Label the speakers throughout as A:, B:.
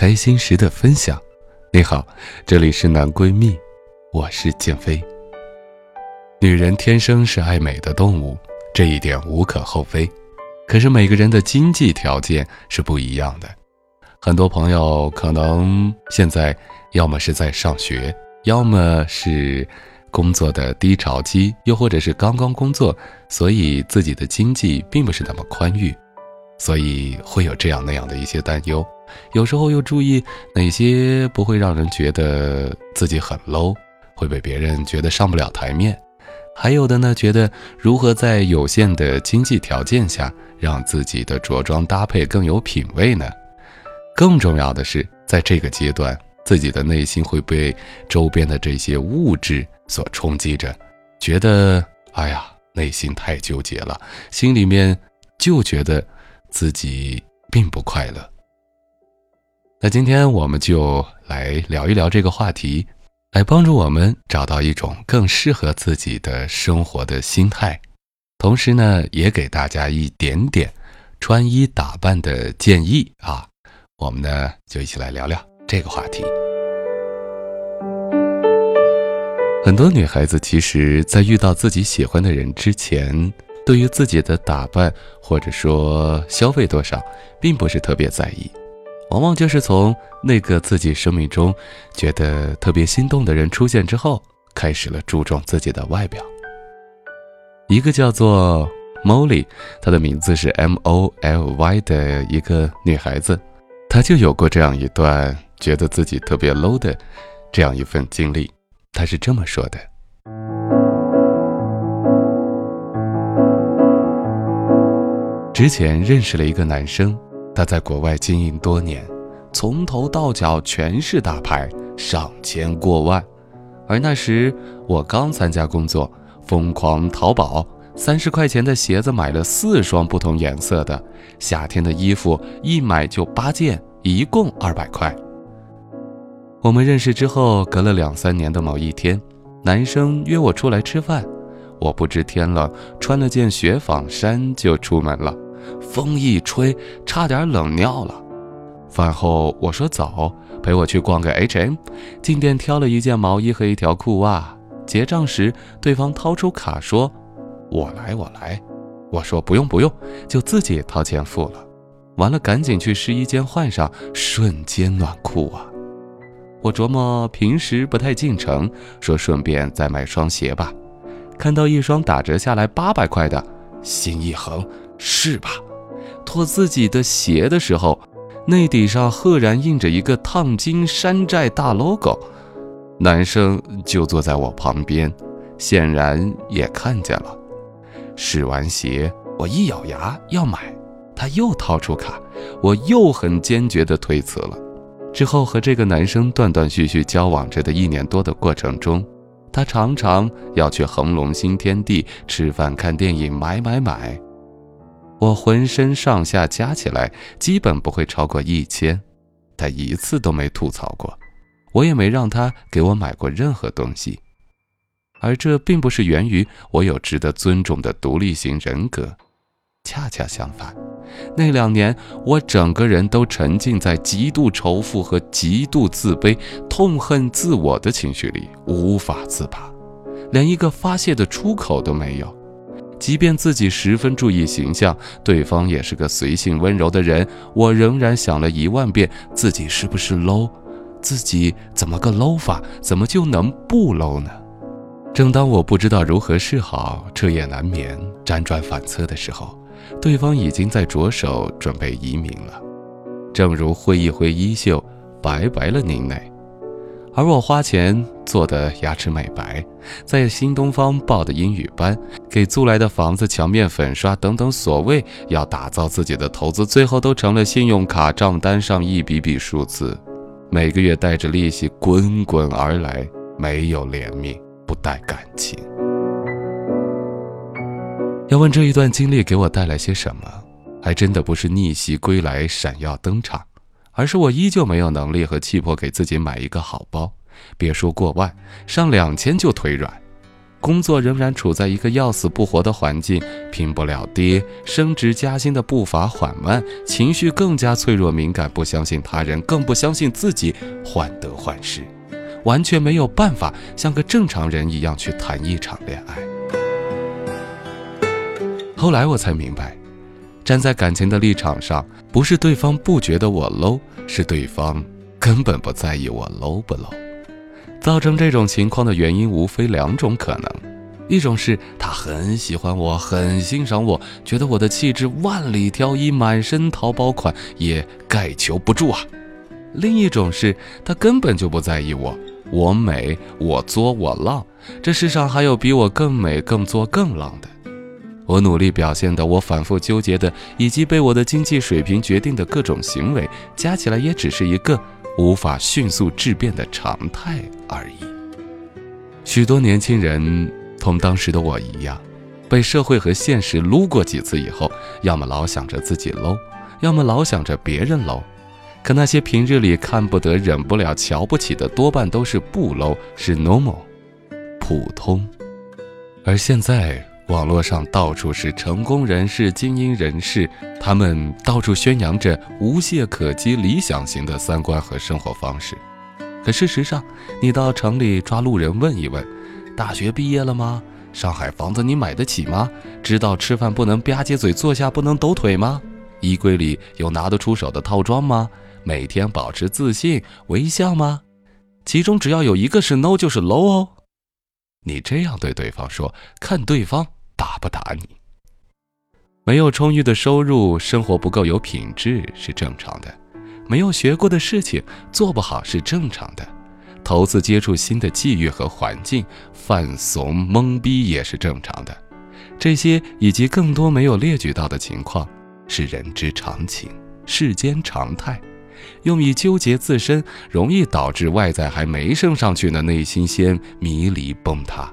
A: 开心时的分享。你好，这里是男闺蜜，我是建飞。女人天生是爱美的动物，这一点无可厚非。可是每个人的经济条件是不一样的，很多朋友可能现在要么是在上学，要么是工作的低潮期，又或者是刚刚工作，所以自己的经济并不是那么宽裕。所以会有这样那样的一些担忧，有时候又注意哪些不会让人觉得自己很 low，会被别人觉得上不了台面；还有的呢，觉得如何在有限的经济条件下让自己的着装搭配更有品味呢？更重要的是，在这个阶段，自己的内心会被周边的这些物质所冲击着，觉得哎呀，内心太纠结了，心里面就觉得。自己并不快乐。那今天我们就来聊一聊这个话题，来帮助我们找到一种更适合自己的生活的心态，同时呢，也给大家一点点穿衣打扮的建议啊。我们呢就一起来聊聊这个话题。很多女孩子其实，在遇到自己喜欢的人之前。对于自己的打扮，或者说消费多少，并不是特别在意，往往就是从那个自己生命中觉得特别心动的人出现之后，开始了注重自己的外表。一个叫做 Molly，她的名字是 M O L Y 的一个女孩子，她就有过这样一段觉得自己特别 low 的这样一份经历。她是这么说的。之前认识了一个男生，他在国外经营多年，从头到脚全是大牌，上千过万。而那时我刚参加工作，疯狂淘宝，三十块钱的鞋子买了四双不同颜色的，夏天的衣服一买就八件，一共二百块。我们认识之后，隔了两三年的某一天，男生约我出来吃饭，我不知天冷，穿了件雪纺衫就出门了。风一吹，差点冷尿了。饭后我说走，陪我去逛个 H&M，进店挑了一件毛衣和一条裤袜。结账时，对方掏出卡说：“我来，我来。”我说：“不用，不用，就自己掏钱付了。”完了，赶紧去试衣间换上，瞬间暖裤啊！我琢磨平时不太进城，说顺便再买双鞋吧。看到一双打折下来八百块的，心一横。是吧？脱自己的鞋的时候，内底上赫然印着一个烫金山寨大 logo。男生就坐在我旁边，显然也看见了。试完鞋，我一咬牙要买，他又掏出卡，我又很坚决地推辞了。之后和这个男生断断续续交往着的一年多的过程中，他常常要去恒隆新天地吃饭、看电影、买买买。我浑身上下加起来基本不会超过一千，他一次都没吐槽过，我也没让他给我买过任何东西，而这并不是源于我有值得尊重的独立型人格，恰恰相反，那两年我整个人都沉浸在极度仇富和极度自卑、痛恨自我的情绪里，无法自拔，连一个发泄的出口都没有。即便自己十分注意形象，对方也是个随性温柔的人，我仍然想了一万遍自己是不是 low，自己怎么个 low 法？怎么就能不 low 呢？正当我不知道如何是好，彻夜难眠，辗转反侧的时候，对方已经在着手准备移民了。正如挥一挥衣袖，拜拜了您嘞。而我花钱做的牙齿美白，在新东方报的英语班，给租来的房子墙面粉刷等等，所谓要打造自己的投资，最后都成了信用卡账单上一笔笔数字，每个月带着利息滚滚而来，没有怜悯，不带感情。要问这一段经历给我带来些什么，还真的不是逆袭归来闪耀登场。而是我依旧没有能力和气魄给自己买一个好包，别说过万，上两千就腿软。工作仍然处在一个要死不活的环境，拼不了爹，升职加薪的步伐缓慢，情绪更加脆弱敏感，不相信他人，更不相信自己，患得患失，完全没有办法像个正常人一样去谈一场恋爱。后来我才明白。站在感情的立场上，不是对方不觉得我 low，是对方根本不在意我 low 不 low。造成这种情况的原因无非两种可能：一种是他很喜欢我，很欣赏我，觉得我的气质万里挑一，满身淘宝款也盖求不住啊；另一种是他根本就不在意我，我美，我作，我浪，这世上还有比我更美、更作、更浪的。我努力表现的，我反复纠结的，以及被我的经济水平决定的各种行为，加起来也只是一个无法迅速质变的常态而已。许多年轻人同当时的我一样，被社会和现实撸过几次以后，要么老想着自己 low，要么老想着别人 low。可那些平日里看不得、忍不了、瞧不起的，多半都是不 low，是 normal，普通。而现在。网络上到处是成功人士、精英人士，他们到处宣扬着无懈可击、理想型的三观和生活方式。可事实上，你到城里抓路人问一问：大学毕业了吗？上海房子你买得起吗？知道吃饭不能吧唧嘴、坐下不能抖腿吗？衣柜里有拿得出手的套装吗？每天保持自信、微笑吗？其中只要有一个是 no，就是 low 哦。你这样对对方说，看对方。打不打你？没有充裕的收入，生活不够有品质是正常的；没有学过的事情做不好是正常的；头次接触新的际遇和环境，犯怂懵逼也是正常的。这些以及更多没有列举到的情况，是人之常情，世间常态。用以纠结自身，容易导致外在还没升上去呢，内心先迷离崩塌。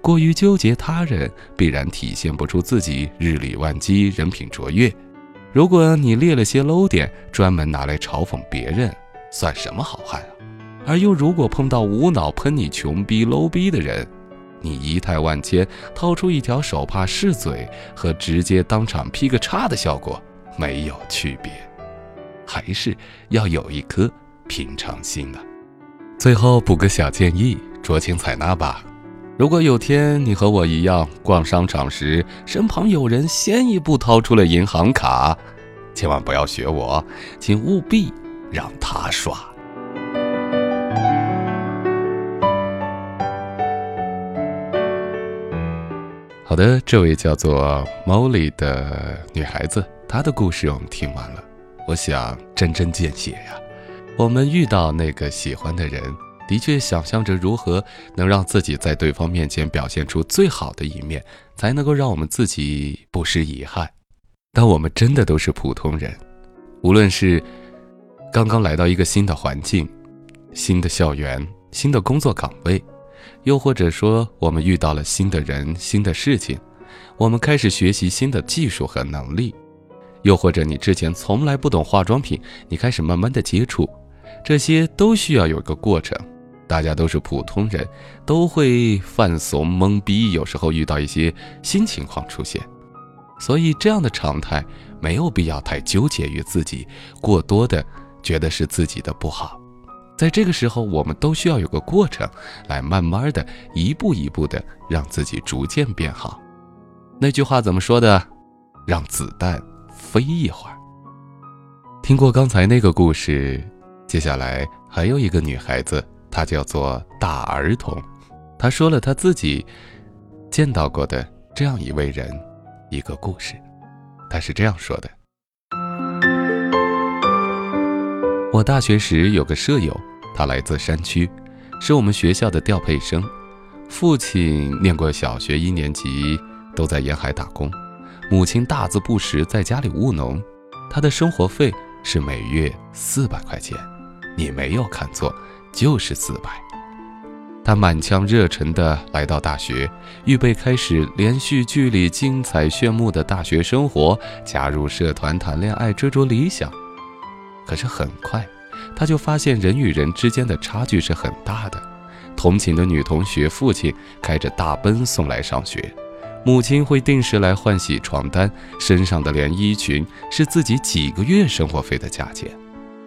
A: 过于纠结他人，必然体现不出自己日理万机、人品卓越。如果你列了些 low 点，专门拿来嘲讽别人，算什么好汉啊？而又如果碰到无脑喷你穷逼、low 逼的人，你仪态万千，掏出一条手帕试嘴，和直接当场劈个叉的效果没有区别。还是要有一颗平常心啊！最后补个小建议，酌情采纳吧。如果有天你和我一样逛商场时，身旁有人先一步掏出了银行卡，千万不要学我，请务必让他刷。好的，这位叫做 Molly 的女孩子，她的故事我们听完了。我想针针见血呀，我们遇到那个喜欢的人。的确，想象着如何能让自己在对方面前表现出最好的一面，才能够让我们自己不失遗憾。但我们真的都是普通人，无论是刚刚来到一个新的环境、新的校园、新的工作岗位，又或者说我们遇到了新的人、新的事情，我们开始学习新的技术和能力，又或者你之前从来不懂化妆品，你开始慢慢的接触，这些都需要有一个过程。大家都是普通人，都会犯怂懵逼，有时候遇到一些新情况出现，所以这样的常态没有必要太纠结于自己，过多的觉得是自己的不好。在这个时候，我们都需要有个过程，来慢慢的一步一步的让自己逐渐变好。那句话怎么说的？让子弹飞一会儿。听过刚才那个故事，接下来。还有一个女孩子，他叫做大儿童。他说了他自己见到过的这样一位人，一个故事。他是这样说的：我大学时有个舍友，他来自山区，是我们学校的调配生。父亲念过小学一年级，都在沿海打工；母亲大字不识，在家里务农。他的生活费是每月四百块钱。你没有看错，就是四百。他满腔热忱地来到大学，预备开始连续剧里精彩炫目的大学生活，加入社团、谈恋爱、追逐理想。可是很快，他就发现人与人之间的差距是很大的。同寝的女同学父亲开着大奔送来上学，母亲会定时来换洗床单，身上的连衣裙是自己几个月生活费的价钱。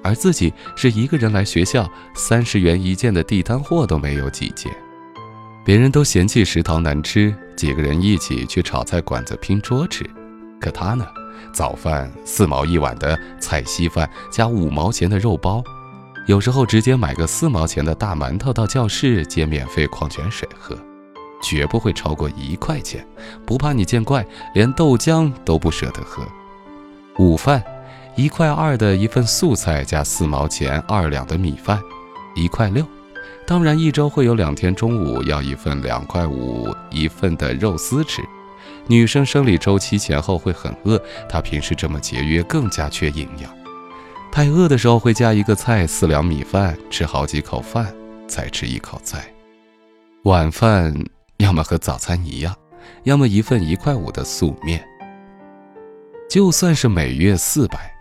A: 而自己是一个人来学校，三十元一件的地摊货都没有几件。别人都嫌弃食堂难吃，几个人一起去炒菜馆子拼桌吃。可他呢，早饭四毛一碗的菜稀饭加五毛钱的肉包，有时候直接买个四毛钱的大馒头到教室接免费矿泉水喝，绝不会超过一块钱。不怕你见怪，连豆浆都不舍得喝。午饭。一块二的一份素菜加四毛钱二两的米饭，一块六。当然，一周会有两天中午要一份两块五一份的肉丝吃。女生生理周期前后会很饿，她平时这么节约更加缺营养。太饿的时候会加一个菜四两米饭，吃好几口饭，再吃一口菜。晚饭要么和早餐一样，要么一份一块五的素面。就算是每月四百。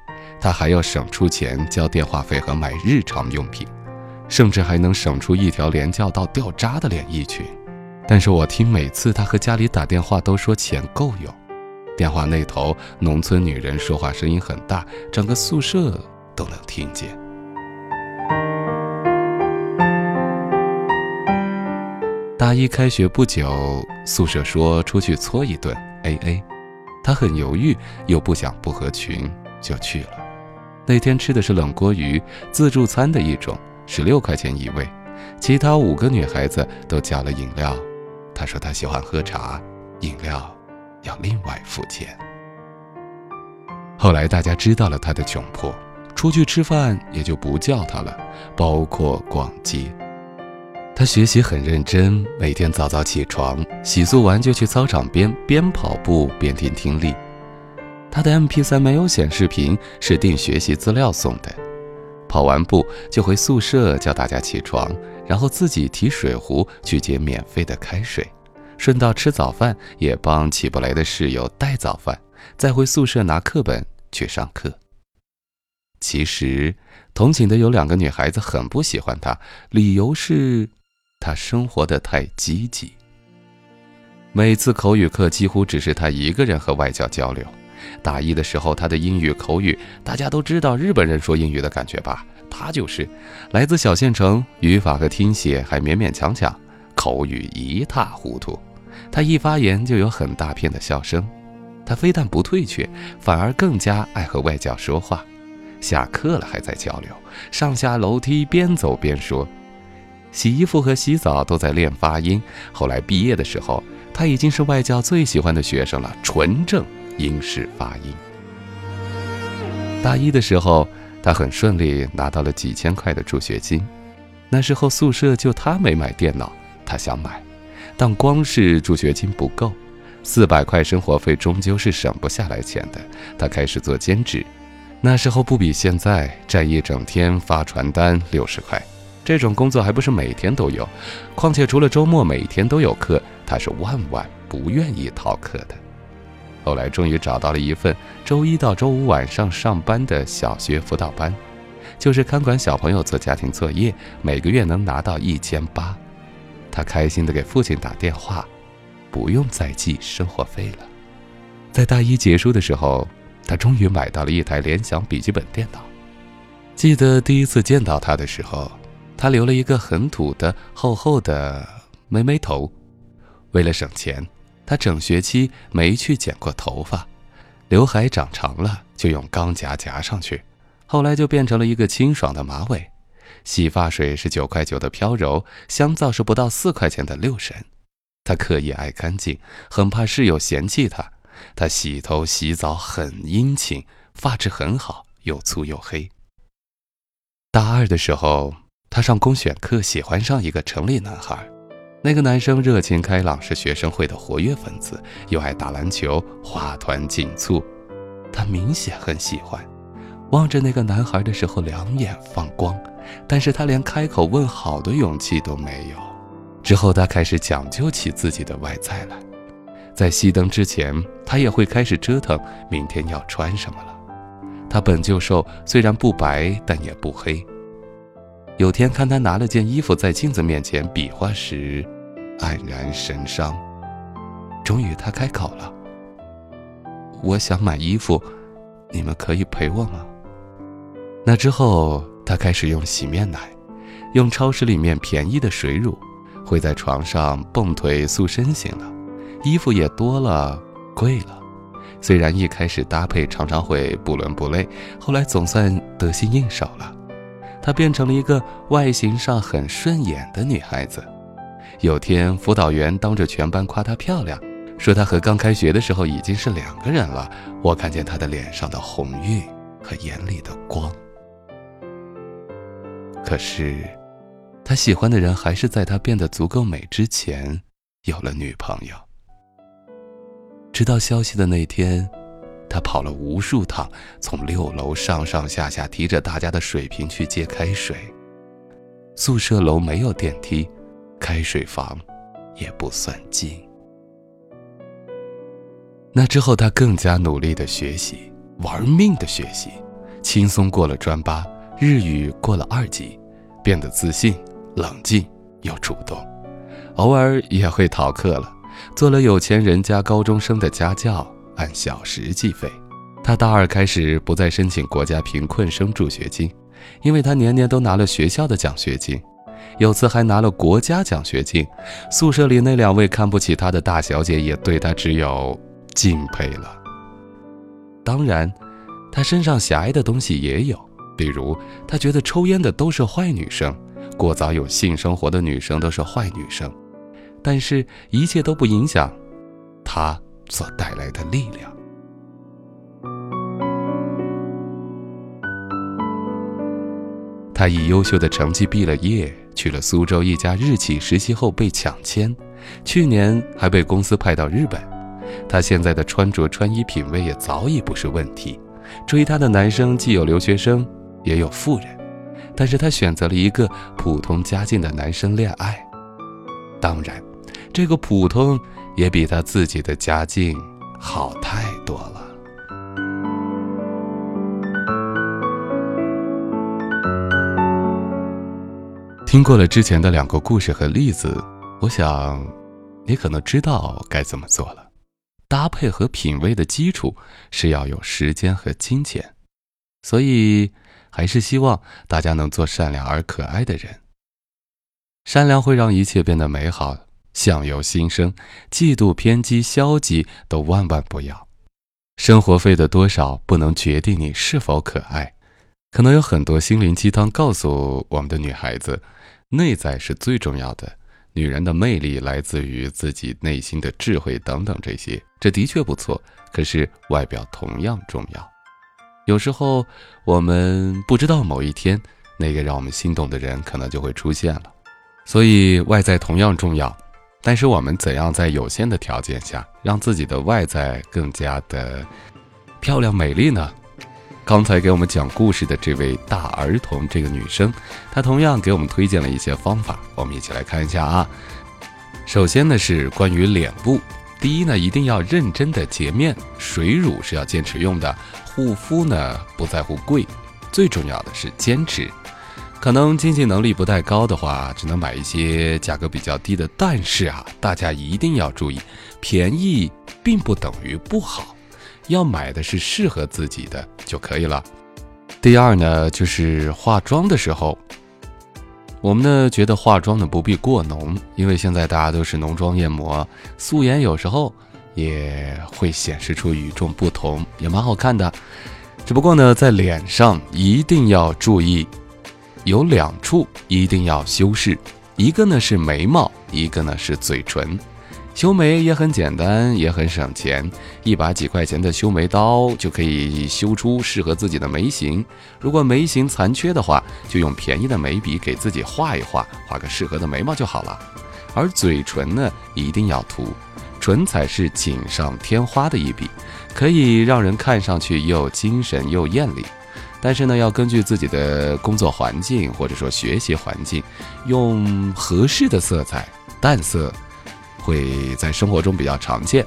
A: 他还要省出钱交电话费和买日常用品，甚至还能省出一条连叫到掉渣的连衣裙。但是我听每次他和家里打电话都说钱够用，电话那头农村女人说话声音很大，整个宿舍都能听见。大一开学不久，宿舍说出去搓一顿 A A，他很犹豫，又不想不合群，就去了。那天吃的是冷锅鱼，自助餐的一种，十六块钱一位。其他五个女孩子都叫了饮料。她说她喜欢喝茶，饮料要另外付钱。后来大家知道了她的窘迫，出去吃饭也就不叫她了，包括逛街。她学习很认真，每天早早起床，洗漱完就去操场边边跑步边听听力。他的 MP3 没有显示屏，是订学习资料送的。跑完步就回宿舍叫大家起床，然后自己提水壶去接免费的开水，顺道吃早饭，也帮起不来的室友带早饭，再回宿舍拿课本去上课。其实，同寝的有两个女孩子很不喜欢他，理由是，他生活的太积极。每次口语课几乎只是他一个人和外教交流。大一的时候，他的英语口语，大家都知道日本人说英语的感觉吧？他就是来自小县城，语法和听写还勉勉强强，口语一塌糊涂。他一发言就有很大片的笑声。他非但不退却，反而更加爱和外教说话。下课了还在交流，上下楼梯边走边说。洗衣服和洗澡都在练发音。后来毕业的时候，他已经是外教最喜欢的学生了，纯正。英式发音。大一的时候，他很顺利拿到了几千块的助学金。那时候宿舍就他没买电脑，他想买，但光是助学金不够，四百块生活费终究是省不下来钱的。他开始做兼职，那时候不比现在，站一整天发传单六十块，这种工作还不是每天都有，况且除了周末每天都有课，他是万万不愿意逃课的。后来终于找到了一份周一到周五晚上上班的小学辅导班，就是看管小朋友做家庭作业，每个月能拿到一千八。他开心地给父亲打电话，不用再寄生活费了。在大一结束的时候，他终于买到了一台联想笔记本电脑。记得第一次见到他的时候，他留了一个很土的厚厚的妹妹头，为了省钱。他整学期没去剪过头发，刘海长长了就用钢夹夹上去，后来就变成了一个清爽的马尾。洗发水是九块九的飘柔，香皂是不到四块钱的六神。他刻意爱干净，很怕室友嫌弃他。他洗头洗澡很殷勤，发质很好，又粗又黑。大二的时候，他上公选课，喜欢上一个城里男孩。那个男生热情开朗，是学生会的活跃分子，又爱打篮球，花团锦簇。他明显很喜欢。望着那个男孩的时候，两眼放光，但是他连开口问好的勇气都没有。之后，他开始讲究起自己的外在来。在熄灯之前，他也会开始折腾明天要穿什么了。他本就瘦，虽然不白，但也不黑。有天看他拿了件衣服在镜子面前比划时，黯然神伤。终于，他开口了：“我想买衣服，你们可以陪我吗？”那之后，他开始用洗面奶，用超市里面便宜的水乳，会在床上蹦腿塑身形了。衣服也多了，贵了。虽然一开始搭配常常会不伦不类，后来总算得心应手了。她变成了一个外形上很顺眼的女孩子。有天辅导员当着全班夸她漂亮，说她和刚开学的时候已经是两个人了。我看见她的脸上的红晕和眼里的光。可是，他喜欢的人还是在他变得足够美之前有了女朋友。知道消息的那天，他跑了无数趟，从六楼上上下下提着大家的水瓶去接开水。宿舍楼没有电梯，开水房也不算近。那之后，他更加努力的学习，玩命的学习，轻松过了专八，日语过了二级，变得自信、冷静又主动，偶尔也会逃课了。做了有钱人家高中生的家教，按小时计费。他大二开始不再申请国家贫困生助学金，因为他年年都拿了学校的奖学金，有次还拿了国家奖学金。宿舍里那两位看不起他的大小姐也对他只有敬佩了。当然，他身上狭隘的东西也有，比如他觉得抽烟的都是坏女生，过早有性生活的女生都是坏女生。但是，一切都不影响他所带来的力量。他以优秀的成绩毕了业，去了苏州一家日企实习后被抢签，去年还被公司派到日本。他现在的穿着、穿衣品味也早已不是问题。追他的男生既有留学生，也有富人，但是他选择了一个普通家境的男生恋爱。当然。这个普通也比他自己的家境好太多了。听过了之前的两个故事和例子，我想，你可能知道该怎么做了。搭配和品味的基础是要有时间和金钱，所以还是希望大家能做善良而可爱的人。善良会让一切变得美好。相由心生，嫉妒、偏激、消极都万万不要。生活费的多少不能决定你是否可爱。可能有很多心灵鸡汤告诉我们的女孩子，内在是最重要的。女人的魅力来自于自己内心的智慧等等这些，这的确不错。可是外表同样重要。有时候我们不知道某一天，那个让我们心动的人可能就会出现了。所以外在同样重要。但是我们怎样在有限的条件下，让自己的外在更加的漂亮美丽呢？刚才给我们讲故事的这位大儿童这个女生，她同样给我们推荐了一些方法，我们一起来看一下啊。首先呢是关于脸部，第一呢一定要认真的洁面，水乳是要坚持用的，护肤呢不在乎贵，最重要的是坚持。可能经济能力不太高的话，只能买一些价格比较低的。但是啊，大家一定要注意，便宜并不等于不好，要买的是适合自己的就可以了。第二呢，就是化妆的时候，我们呢觉得化妆呢不必过浓，因为现在大家都是浓妆艳抹，素颜有时候也会显示出与众不同，也蛮好看的。只不过呢，在脸上一定要注意。有两处一定要修饰，一个呢是眉毛，一个呢是嘴唇。修眉也很简单，也很省钱，一把几块钱的修眉刀就可以修出适合自己的眉形。如果眉形残缺的话，就用便宜的眉笔给自己画一画，画个适合的眉毛就好了。而嘴唇呢，一定要涂，唇彩是锦上添花的一笔，可以让人看上去又精神又艳丽。但是呢，要根据自己的工作环境或者说学习环境，用合适的色彩，淡色。会在生活中比较常见，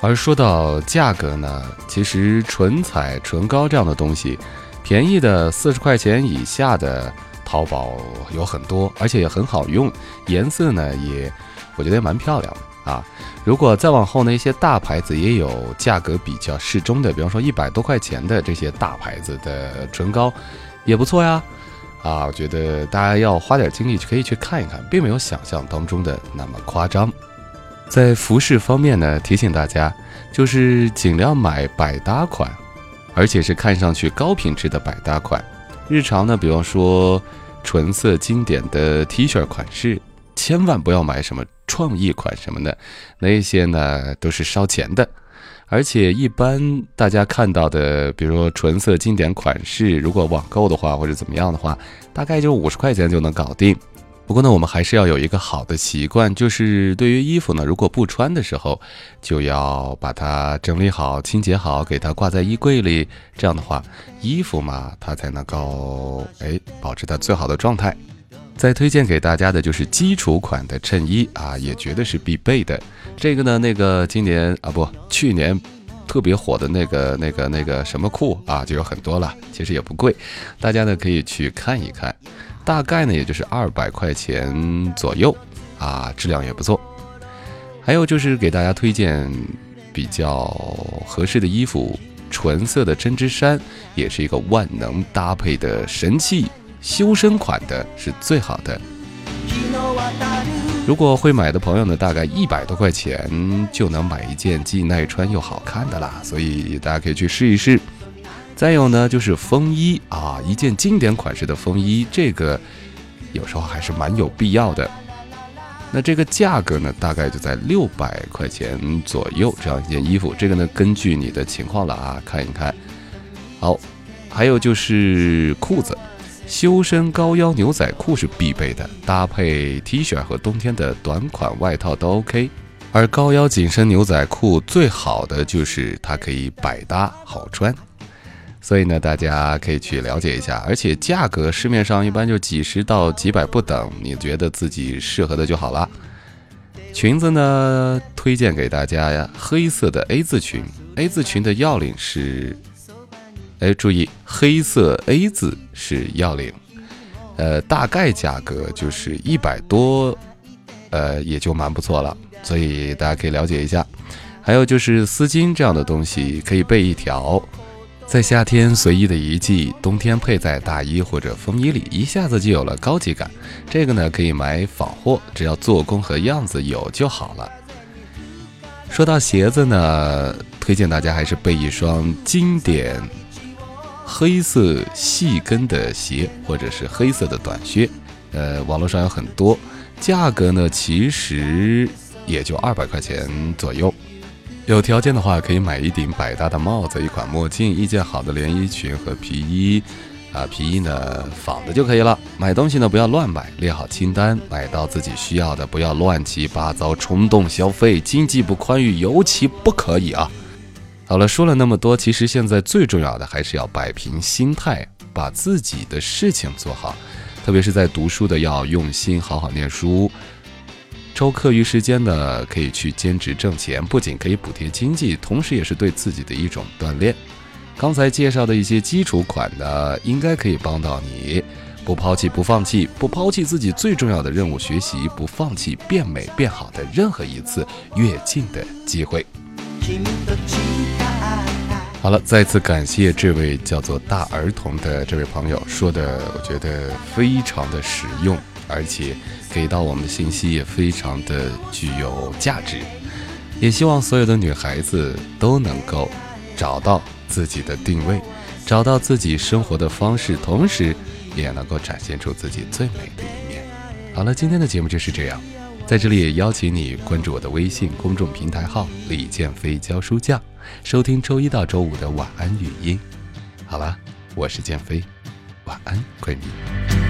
A: 而说到价格呢，其实唇彩、唇膏这样的东西，便宜的四十块钱以下的淘宝有很多，而且也很好用，颜色呢也我觉得也蛮漂亮的啊。如果再往后呢，一些大牌子也有价格比较适中的，比方说一百多块钱的这些大牌子的唇膏，也不错呀。啊，我觉得大家要花点精力去可以去看一看，并没有想象当中的那么夸张。在服饰方面呢，提醒大家，就是尽量买百搭款，而且是看上去高品质的百搭款。日常呢，比方说纯色经典的 T 恤款式，千万不要买什么创意款什么的，那些呢都是烧钱的。而且一般大家看到的，比如说纯色经典款式，如果网购的话或者怎么样的话，大概就五十块钱就能搞定。不过呢，我们还是要有一个好的习惯，就是对于衣服呢，如果不穿的时候，就要把它整理好、清洁好，给它挂在衣柜里。这样的话，衣服嘛，它才能够哎保持它最好的状态。再推荐给大家的就是基础款的衬衣啊，也绝对是必备的。这个呢，那个今年啊不，去年特别火的那个、那个、那个什么裤啊，就有很多了，其实也不贵，大家呢可以去看一看。大概呢，也就是二百块钱左右啊，质量也不错。还有就是给大家推荐比较合适的衣服，纯色的针织衫也是一个万能搭配的神器，修身款的是最好的。如果会买的朋友呢，大概一百多块钱就能买一件既耐穿又好看的啦，所以大家可以去试一试。再有呢，就是风衣啊，一件经典款式的风衣，这个有时候还是蛮有必要的。那这个价格呢，大概就在六百块钱左右，这样一件衣服。这个呢，根据你的情况了啊，看一看。好，还有就是裤子，修身高腰牛仔裤是必备的，搭配 T 恤和冬天的短款外套都 OK。而高腰紧身牛仔裤最好的就是它可以百搭好穿。所以呢，大家可以去了解一下，而且价格市面上一般就几十到几百不等，你觉得自己适合的就好了。裙子呢，推荐给大家呀，黑色的 A 字裙，A 字裙的要领是，哎，注意黑色 A 字是要领，呃，大概价格就是一百多，呃，也就蛮不错了，所以大家可以了解一下。还有就是丝巾这样的东西，可以备一条。在夏天随意的一系，冬天配在大衣或者风衣里，一下子就有了高级感。这个呢，可以买仿货，只要做工和样子有就好了。说到鞋子呢，推荐大家还是备一双经典黑色细跟的鞋，或者是黑色的短靴。呃，网络上有很多，价格呢其实也就二百块钱左右。有条件的话，可以买一顶百搭的帽子，一款墨镜，一件好的连衣裙和皮衣，啊，皮衣呢仿的就可以了。买东西呢不要乱买，列好清单，买到自己需要的，不要乱七八糟冲动消费，经济不宽裕尤其不可以啊。好了，说了那么多，其实现在最重要的还是要摆平心态，把自己的事情做好，特别是在读书的要用心好好念书。抽课余时间呢，可以去兼职挣钱，不仅可以补贴经济，同时也是对自己的一种锻炼。刚才介绍的一些基础款呢，应该可以帮到你，不抛弃，不放弃，不抛弃自己最重要的任务——学习，不放弃变美变好的任何一次跃进的机会。好了，再次感谢这位叫做大儿童的这位朋友说的，我觉得非常的实用。而且给到我们的信息也非常的具有价值，也希望所有的女孩子都能够找到自己的定位，找到自己生活的方式，同时也能够展现出自己最美的一面。好了，今天的节目就是这样，在这里也邀请你关注我的微信公众平台号“李建飞教书匠”，收听周一到周五的晚安语音。好了，我是建飞，晚安，闺蜜。